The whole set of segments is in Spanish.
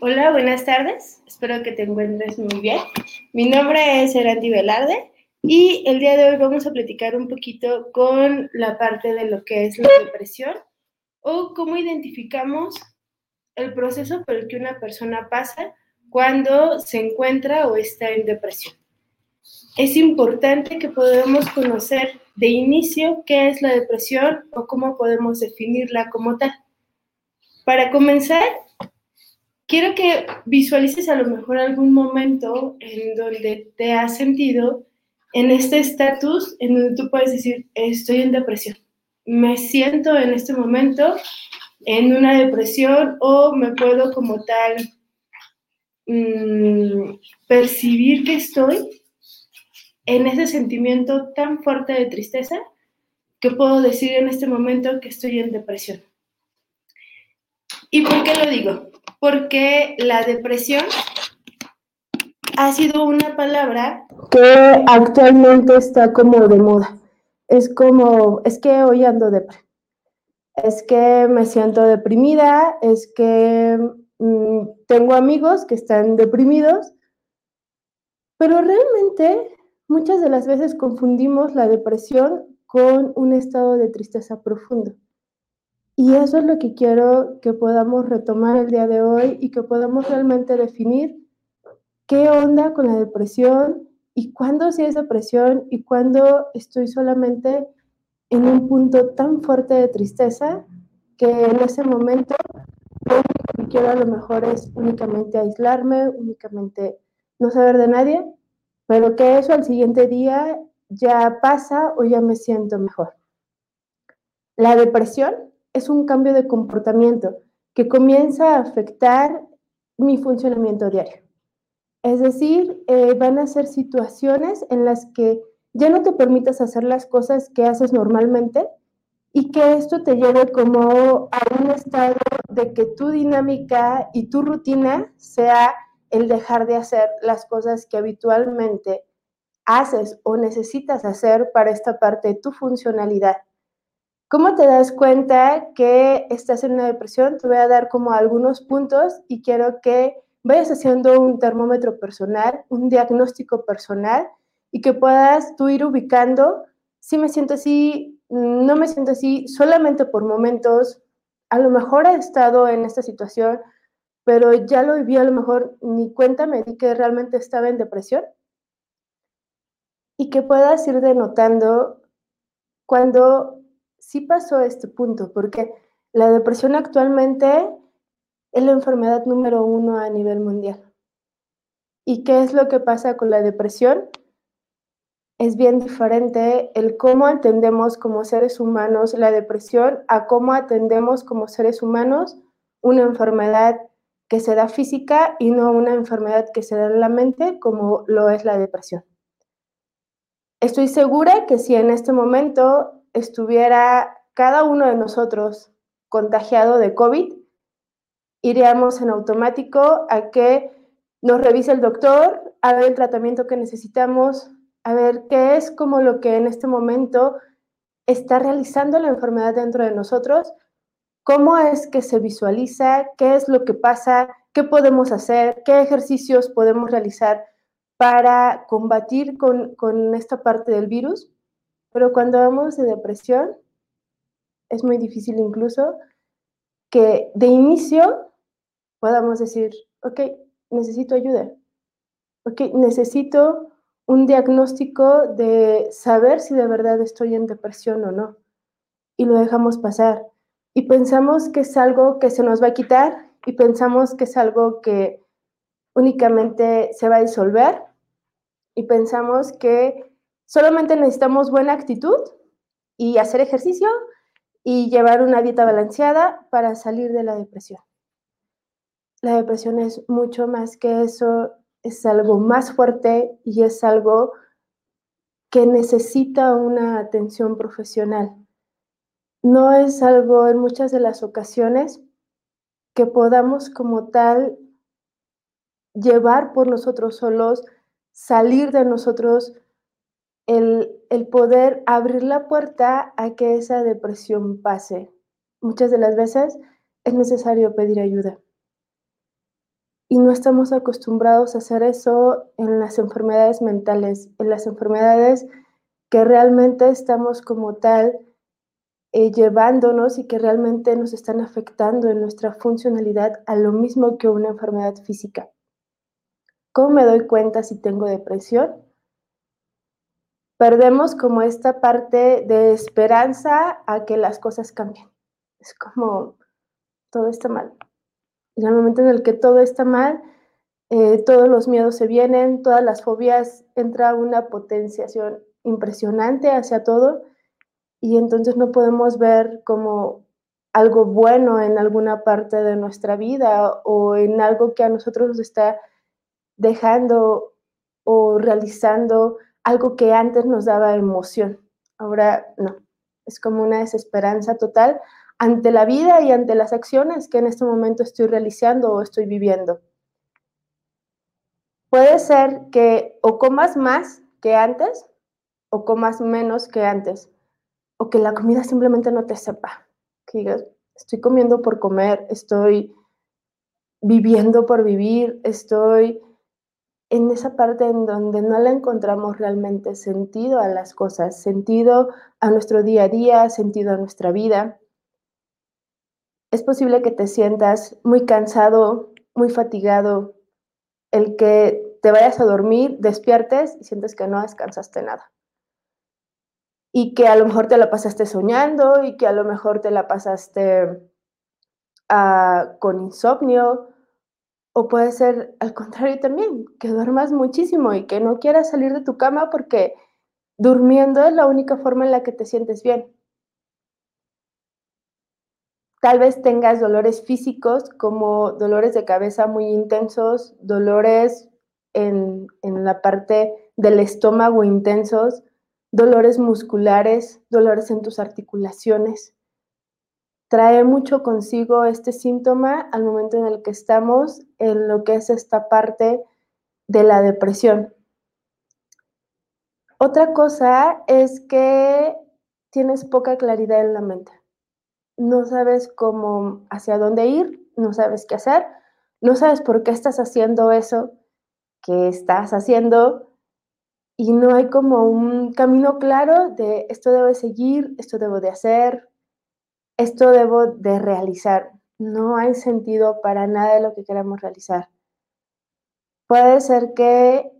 Hola, buenas tardes. Espero que te encuentres muy bien. Mi nombre es Erandi Velarde y el día de hoy vamos a platicar un poquito con la parte de lo que es la depresión o cómo identificamos el proceso por el que una persona pasa cuando se encuentra o está en depresión. Es importante que podamos conocer de inicio qué es la depresión o cómo podemos definirla como tal. Para comenzar, quiero que visualices a lo mejor algún momento en donde te has sentido en este estatus en donde tú puedes decir, estoy en depresión, me siento en este momento en una depresión o me puedo como tal mm, percibir que estoy en ese sentimiento tan fuerte de tristeza que puedo decir en este momento que estoy en depresión. ¿Y por qué lo digo? Porque la depresión ha sido una palabra que actualmente está como de moda. Es como, es que hoy ando depre. Es que me siento deprimida, es que mm, tengo amigos que están deprimidos, pero realmente muchas de las veces confundimos la depresión con un estado de tristeza profundo. Y eso es lo que quiero que podamos retomar el día de hoy y que podamos realmente definir qué onda con la depresión y cuándo sí es depresión y cuándo estoy solamente en un punto tan fuerte de tristeza que en ese momento lo que quiero a lo mejor es únicamente aislarme, únicamente no saber de nadie, pero que eso al siguiente día ya pasa o ya me siento mejor. La depresión es un cambio de comportamiento que comienza a afectar mi funcionamiento diario. Es decir, eh, van a ser situaciones en las que ya no te permitas hacer las cosas que haces normalmente y que esto te lleve como a un estado de que tu dinámica y tu rutina sea el dejar de hacer las cosas que habitualmente haces o necesitas hacer para esta parte de tu funcionalidad ¿Cómo te das cuenta que estás en una depresión? Te voy a dar como algunos puntos y quiero que vayas haciendo un termómetro personal, un diagnóstico personal y que puedas tú ir ubicando si me siento así, no me siento así, solamente por momentos. A lo mejor he estado en esta situación, pero ya lo viví, a lo mejor ni cuenta me di que realmente estaba en depresión. Y que puedas ir denotando cuando sí pasó este punto, porque la depresión actualmente es la enfermedad número uno a nivel mundial. ¿Y qué es lo que pasa con la depresión? Es bien diferente el cómo atendemos como seres humanos la depresión a cómo atendemos como seres humanos una enfermedad que se da física y no una enfermedad que se da en la mente como lo es la depresión. Estoy segura que si en este momento estuviera cada uno de nosotros contagiado de COVID, iríamos en automático a que nos revise el doctor, a ver el tratamiento que necesitamos, a ver qué es como lo que en este momento está realizando la enfermedad dentro de nosotros, cómo es que se visualiza, qué es lo que pasa, qué podemos hacer, qué ejercicios podemos realizar para combatir con, con esta parte del virus. Pero cuando hablamos de depresión, es muy difícil incluso que de inicio podamos decir, ok, necesito ayuda, ok, necesito un diagnóstico de saber si de verdad estoy en depresión o no. Y lo dejamos pasar. Y pensamos que es algo que se nos va a quitar y pensamos que es algo que únicamente se va a disolver y pensamos que Solamente necesitamos buena actitud y hacer ejercicio y llevar una dieta balanceada para salir de la depresión. la depresión es mucho más que eso, es algo más fuerte y es algo que necesita una atención profesional. No es algo en muchas de las ocasiones que podamos como tal llevar por nosotros solos, salir de nosotros, el, el, poder abrir la puerta a que esa depresión pase. Muchas de las veces es necesario pedir ayuda. Y no estamos acostumbrados a hacer eso en las enfermedades mentales, en las enfermedades que realmente estamos como tal eh, llevándonos y que realmente nos están afectando en nuestra funcionalidad a lo mismo que una enfermedad física. ¿Cómo me doy cuenta si tengo depresión? Perdemos como esta parte de esperanza a que las cosas cambien. Es como todo está mal. Y el momento en el que todo está mal, eh, todos los miedos se vienen, todas las fobias, entra una potenciación impresionante hacia todo y entonces no podemos ver como algo bueno en alguna parte de nuestra vida o en algo que a nosotros nos está dejando o realizando algo que antes nos daba emoción. Ahora no, es como una desesperanza total ante la vida y ante las acciones que en este momento estoy realizando o estoy viviendo. Puede ser que o comas más que antes o comas menos que antes, o que la comida simplemente no te sepa, que digas, estoy comiendo por comer, estoy viviendo por vivir, estoy en esa parte en donde no le encontramos realmente sentido a las cosas, sentido a nuestro día a día, sentido a nuestra vida. Es posible que te sientas muy cansado, muy fatigado, el que te vayas a dormir, despiertes y sientes que no descansaste nada y que a lo mejor te la pasaste soñando y que a lo mejor te la pasaste uh, con insomnio o puede ser al contrario también, que duermas muchísimo y que no quieras salir de tu cama porque durmiendo es la única forma en la que te sientes bien. Tal vez tengas dolores físicos como dolores de cabeza muy intensos, dolores en, en la parte del estómago intensos, dolores musculares, dolores en tus articulaciones. Trae mucho consigo este síntoma al momento en el que estamos en lo que es esta parte de la depresión. Otra cosa es que tienes poca claridad en la mente. No sabes cómo, hacia dónde ir, no sabes qué hacer, no sabes por qué estás haciendo eso que estás haciendo y no hay como un camino claro de esto debo de seguir, esto debo de hacer, esto debo de realizar. No hay sentido para nada de lo que queramos realizar. Puede ser que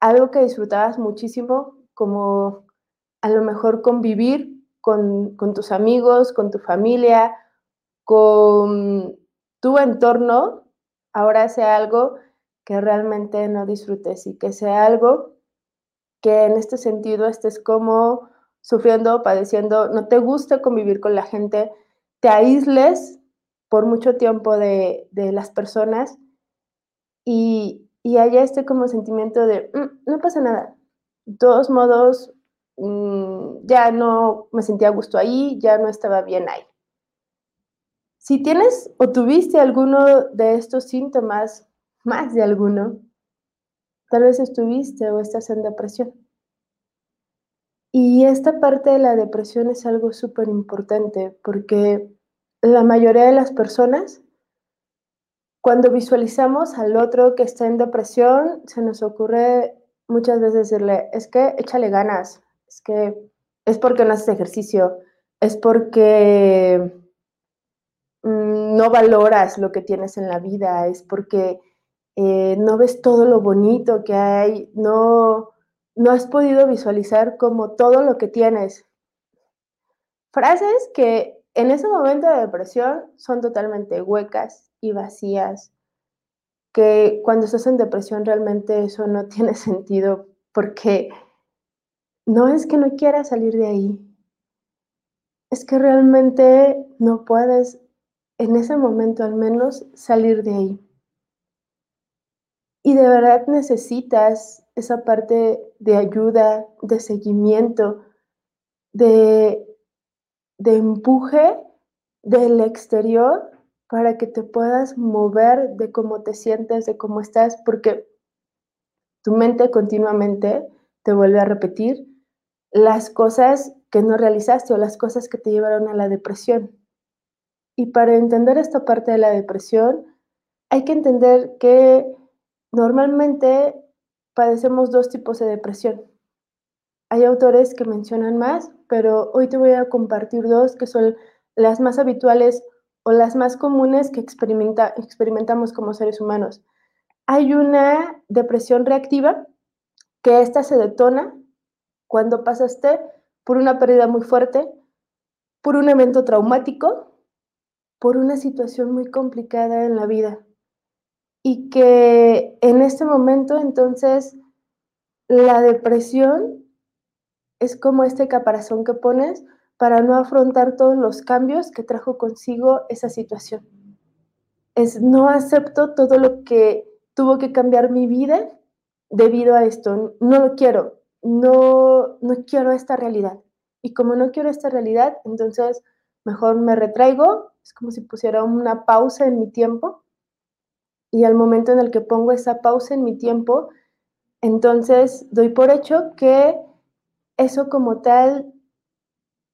algo que disfrutabas muchísimo, como a lo mejor convivir con, con tus amigos, con tu familia, con tu entorno, ahora sea algo que realmente no disfrutes y que sea algo que en este sentido estés como sufriendo, padeciendo, no te gusta convivir con la gente, te aísles por mucho tiempo de, las personas y, y, haya este como sentimiento de, mm, no pasa nada. De todos modos, mm, ya no me sentía a gusto ahí, ya no estaba bien ahí. Si tienes o tuviste alguno de estos síntomas, más de alguno, Tal vez estuviste o estás en depresión. Y esta parte de la depresión es algo súper importante porque la mayoría de las personas, cuando visualizamos al otro que está en depresión, se nos ocurre muchas veces decirle, es que échale ganas, es que es porque no haces ejercicio, es porque mm, no valoras lo que tienes en la vida, es porque eh, no ves todo lo bonito que hay, no, no has podido visualizar como todo lo que tienes. Frases que en ese momento de depresión son totalmente huecas y vacías, que cuando estás en depresión realmente eso no tiene sentido porque no es que no quieras salir de ahí, es que realmente no puedes en ese momento al menos salir de ahí. y de verdad necesitas esa parte de ayuda, de seguimiento, de, de empuje del exterior para que te puedas mover de cómo te sientes, de cómo estás, porque tu mente continuamente te vuelve a repetir las cosas que no realizaste o las cosas que te llevaron a la depresión. Y para entender esta parte de la depresión, hay que entender que normalmente padecemos dos tipos de depresión. Hay autores que mencionan más, pero hoy te voy a compartir dos que son las más habituales o las más comunes que experimenta, experimentamos como seres humanos. Hay una depresión reactiva, que esta se detona cuando pasaste por una pérdida muy fuerte, por un evento traumático, por una situación muy complicada en la vida. Y que en este momento entonces la depresión es como este caparazón que pones para no afrontar todos los cambios que trajo consigo esa situación. Es no acepto todo lo que tuvo que cambiar mi vida debido a esto. No lo quiero, no, no quiero esta realidad. Y como no quiero esta realidad, entonces mejor me retraigo, es como si pusiera una pausa en mi tiempo. Y al momento en el que pongo esa pausa en mi tiempo, entonces doy por hecho que eso como tal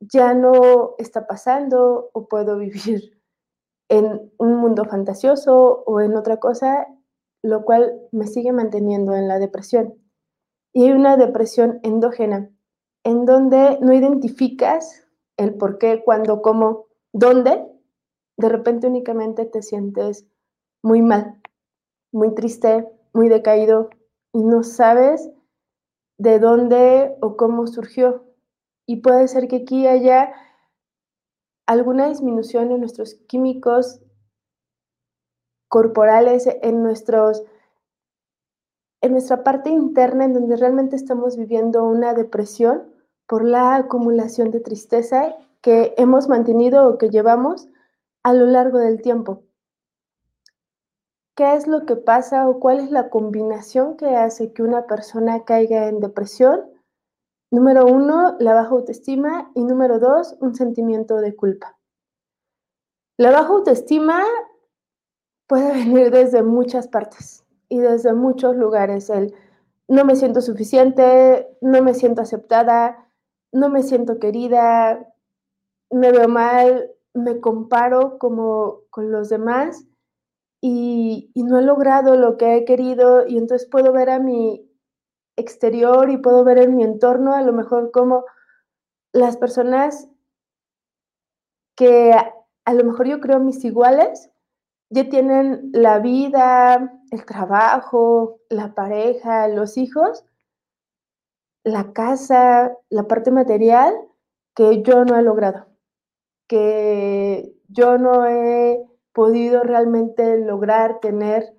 ya no está pasando o puedo vivir en un mundo fantasioso o en otra cosa, lo cual me sigue manteniendo en la depresión. Y hay una depresión endógena, en donde no identificas el por qué, cuándo, cómo, dónde, de repente únicamente te sientes muy mal, muy triste, muy decaído y no sabes de dónde o cómo surgió y puede ser que aquí haya alguna disminución en nuestros químicos corporales, en, nuestros, en nuestra parte interna, en donde realmente estamos viviendo una depresión por la acumulación de tristeza que hemos mantenido o que llevamos a lo largo del tiempo. ¿Qué es lo que pasa o cuál es la combinación que hace que una persona caiga en depresión? Número uno, la baja autoestima y número dos, un sentimiento de culpa. La baja autoestima puede venir desde muchas partes y desde muchos lugares. El no me siento suficiente, no me siento aceptada, no me siento querida, me veo mal, me comparo como con los demás y, no he logrado lo que he querido y entonces puedo ver a mi exterior y puedo ver en mi entorno a lo mejor como las personas que a, lo mejor yo creo mis iguales ya tienen la vida, el trabajo, la pareja, los hijos, la casa, la parte material que yo no he logrado, que yo no he podido realmente lograr tener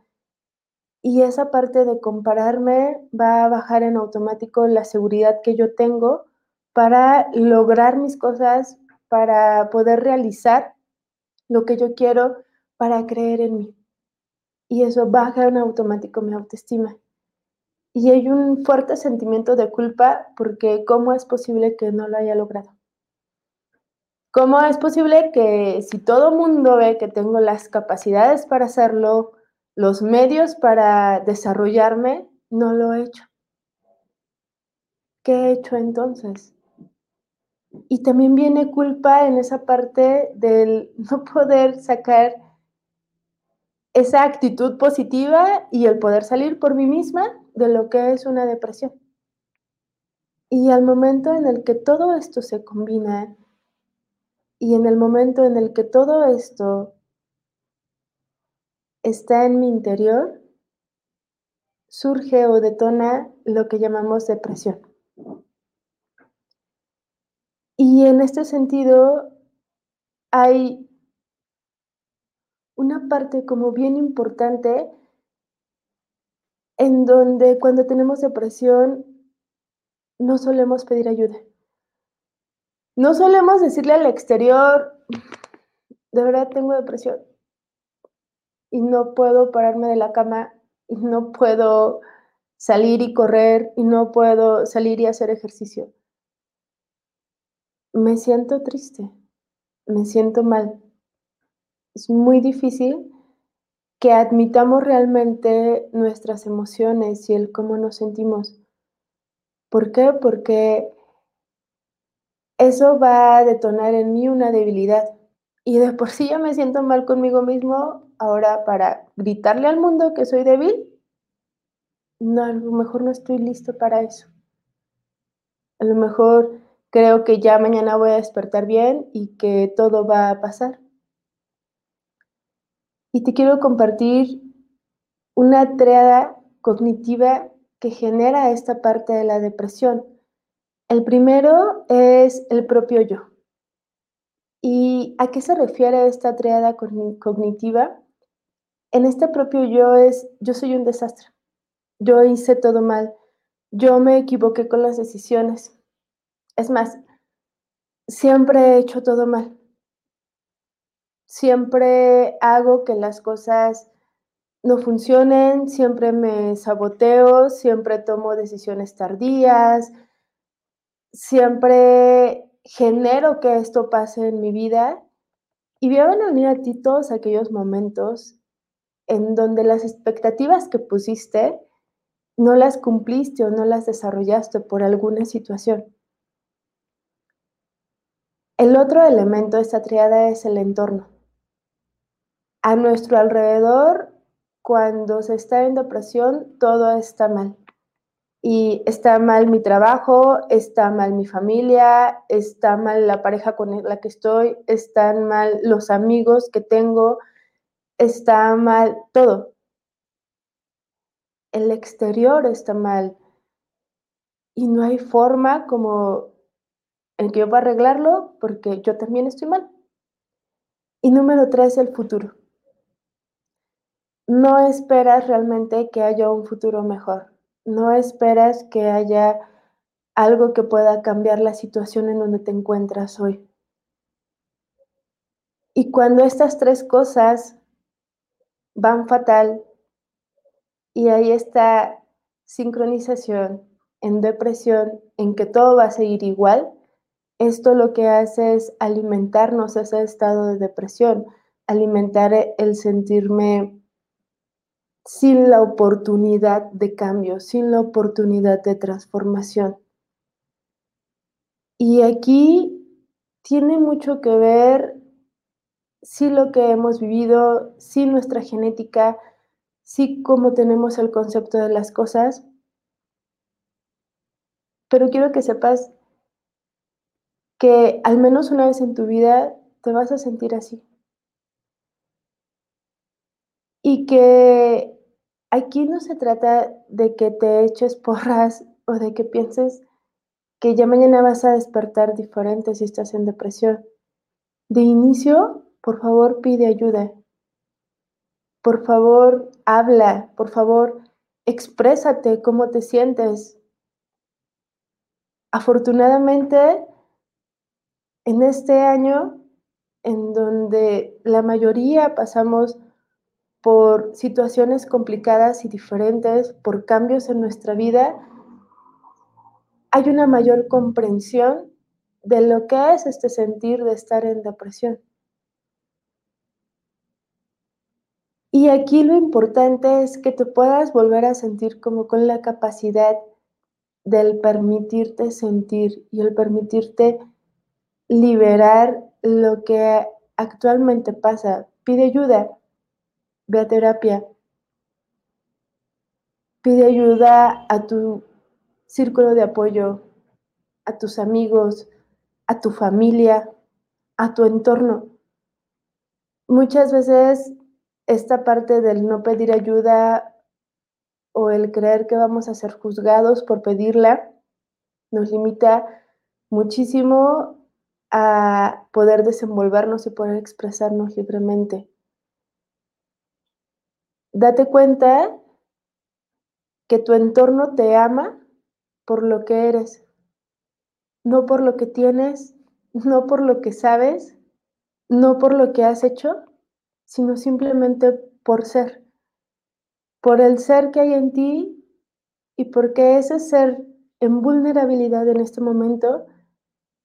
y esa parte de compararme va a bajar en automático la seguridad que yo tengo para lograr mis cosas, para poder realizar lo que yo quiero, para creer en mí. Y eso baja en automático mi autoestima. Y hay un fuerte sentimiento de culpa porque ¿cómo es posible que no lo haya logrado? ¿Cómo es posible que si todo mundo ve que tengo las capacidades para hacerlo, los medios para desarrollarme, no lo he hecho. ¿Qué he hecho entonces? Y también viene culpa en esa parte del no poder sacar esa actitud positiva y el poder salir por mí misma de lo que es una depresión. Y al momento en el que todo esto se combina y en el momento en el que todo esto está en mi interior, surge o detona lo que llamamos depresión. Y en este sentido hay una parte como bien importante en donde cuando tenemos depresión no solemos pedir ayuda. No solemos decirle al exterior, de verdad tengo depresión y no puedo pararme de la cama y no puedo salir y correr y no puedo salir y hacer ejercicio. Me siento triste, me siento mal. Es muy difícil que admitamos realmente nuestras emociones y el cómo nos sentimos. ¿Por qué? Porque eso va a detonar en mí una debilidad. Y de por sí yo me siento mal conmigo mismo, ahora para gritarle al mundo que soy débil, no, a lo mejor no estoy listo para eso. A lo mejor creo que ya mañana voy a despertar bien y que todo va a pasar. Y te quiero compartir una triada cognitiva que genera esta parte de la depresión. El primero es el propio yo. ¿Y a qué se refiere esta triada cognitiva? En este propio yo es, yo soy un desastre, yo hice todo mal, yo me equivoqué con las decisiones. Es más, siempre he hecho todo mal. Siempre hago que las cosas no funcionen, siempre me saboteo, siempre tomo decisiones tardías, siempre genero que esto pase en mi vida y voy a venir a ti todos aquellos momentos en donde las expectativas que pusiste no las cumpliste o no las desarrollaste por alguna situación. El otro elemento de esta triada es el entorno. A nuestro alrededor, cuando se está en depresión, todo está mal y está mal mi trabajo, está mal mi familia, está mal la pareja con la que estoy, están mal los amigos que tengo, está mal todo. El exterior está mal y no hay forma como en que yo pueda arreglarlo porque yo también estoy mal. Y número tres, el futuro. No esperas realmente que haya un futuro mejor no esperas que haya algo que pueda cambiar la situación en donde te encuentras hoy. Y cuando estas tres cosas van fatal y hay esta sincronización en depresión, en que todo va a seguir igual, esto lo que hace es alimentarnos ese estado de depresión, alimentar el sentirme sin la oportunidad de cambio, sin la oportunidad de transformación. Y aquí tiene mucho que ver si lo que hemos vivido, si nuestra genética, si cómo tenemos el concepto de las cosas. Pero quiero que sepas que al menos una vez en tu vida te vas a sentir así. Y que Aquí no se trata de que te eches porras o de que pienses que ya mañana vas a despertar diferente si estás en depresión. De inicio, por favor, pide ayuda. Por favor, habla. Por favor, exprésate cómo te sientes. Afortunadamente, en este año, en donde la mayoría pasamos por situaciones complicadas y diferentes, por cambios en nuestra vida, hay una mayor comprensión de lo que es este sentir de estar en depresión. Y aquí lo importante es que te puedas volver a sentir como con la capacidad del permitirte sentir y el permitirte liberar lo que actualmente pasa. Pide ayuda, ve a terapia, pide ayuda a tu círculo de apoyo, a tus amigos, a tu familia, a tu entorno. Muchas veces esta parte del no pedir ayuda o el creer que vamos a ser juzgados por pedirla nos limita muchísimo a poder desenvolvernos y poder expresarnos libremente date cuenta que tu entorno te ama por lo que eres, no por lo que tienes, no por lo que sabes, no por lo que has hecho, sino simplemente por ser. por el ser que hay en ti y porque ese ser en vulnerabilidad en este momento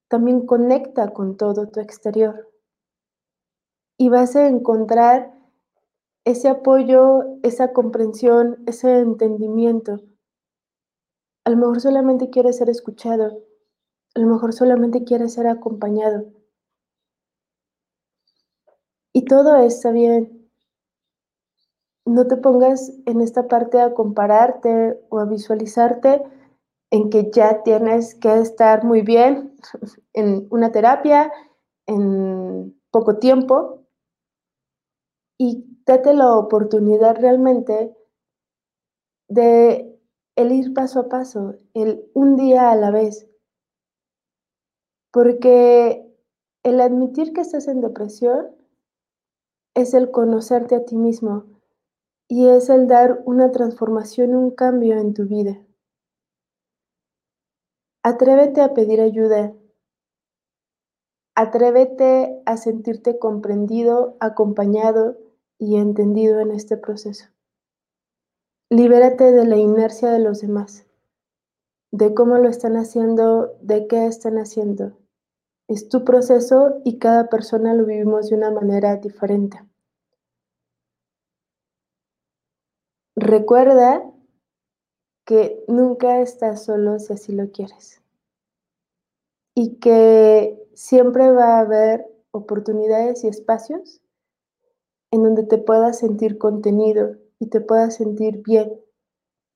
también conecta con todo tu exterior. Y vas a encontrar ese apoyo, esa comprensión, ese entendimiento. A lo mejor solamente quieres ser escuchado, a lo mejor solamente quieres ser acompañado. Y todo está bien. No te pongas en esta parte a compararte o a visualizarte en que ya tienes que estar muy bien en una terapia en poco tiempo y date la oportunidad realmente de el ir paso a paso, el un día a la vez. Porque el admitir que estás en depresión es el conocerte a ti mismo y es el dar una transformación, un cambio en tu vida. Atrévete a pedir ayuda. Atrévete a sentirte comprendido, acompañado y entendido en este proceso. Libérate de la inercia de los demás, de cómo lo están haciendo, de qué están haciendo. Es tu proceso y cada persona lo vivimos de una manera diferente. Recuerda que nunca estás solo si así lo quieres. Y que siempre va a haber oportunidades y espacios en donde te puedas sentir contenido y te puedas sentir bien.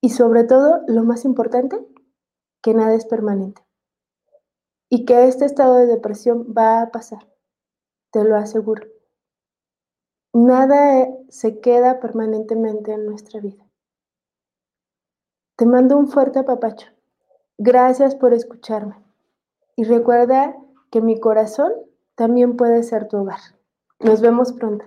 Y sobre todo, lo más importante, que nada es permanente. Y que este estado de depresión va a pasar, te lo aseguro. Nada se queda permanentemente en nuestra vida. Te mando un fuerte apapacho. Gracias por escucharme. Y recuerda que mi corazón también puede ser tu hogar. Nos vemos pronto.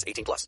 18 plus.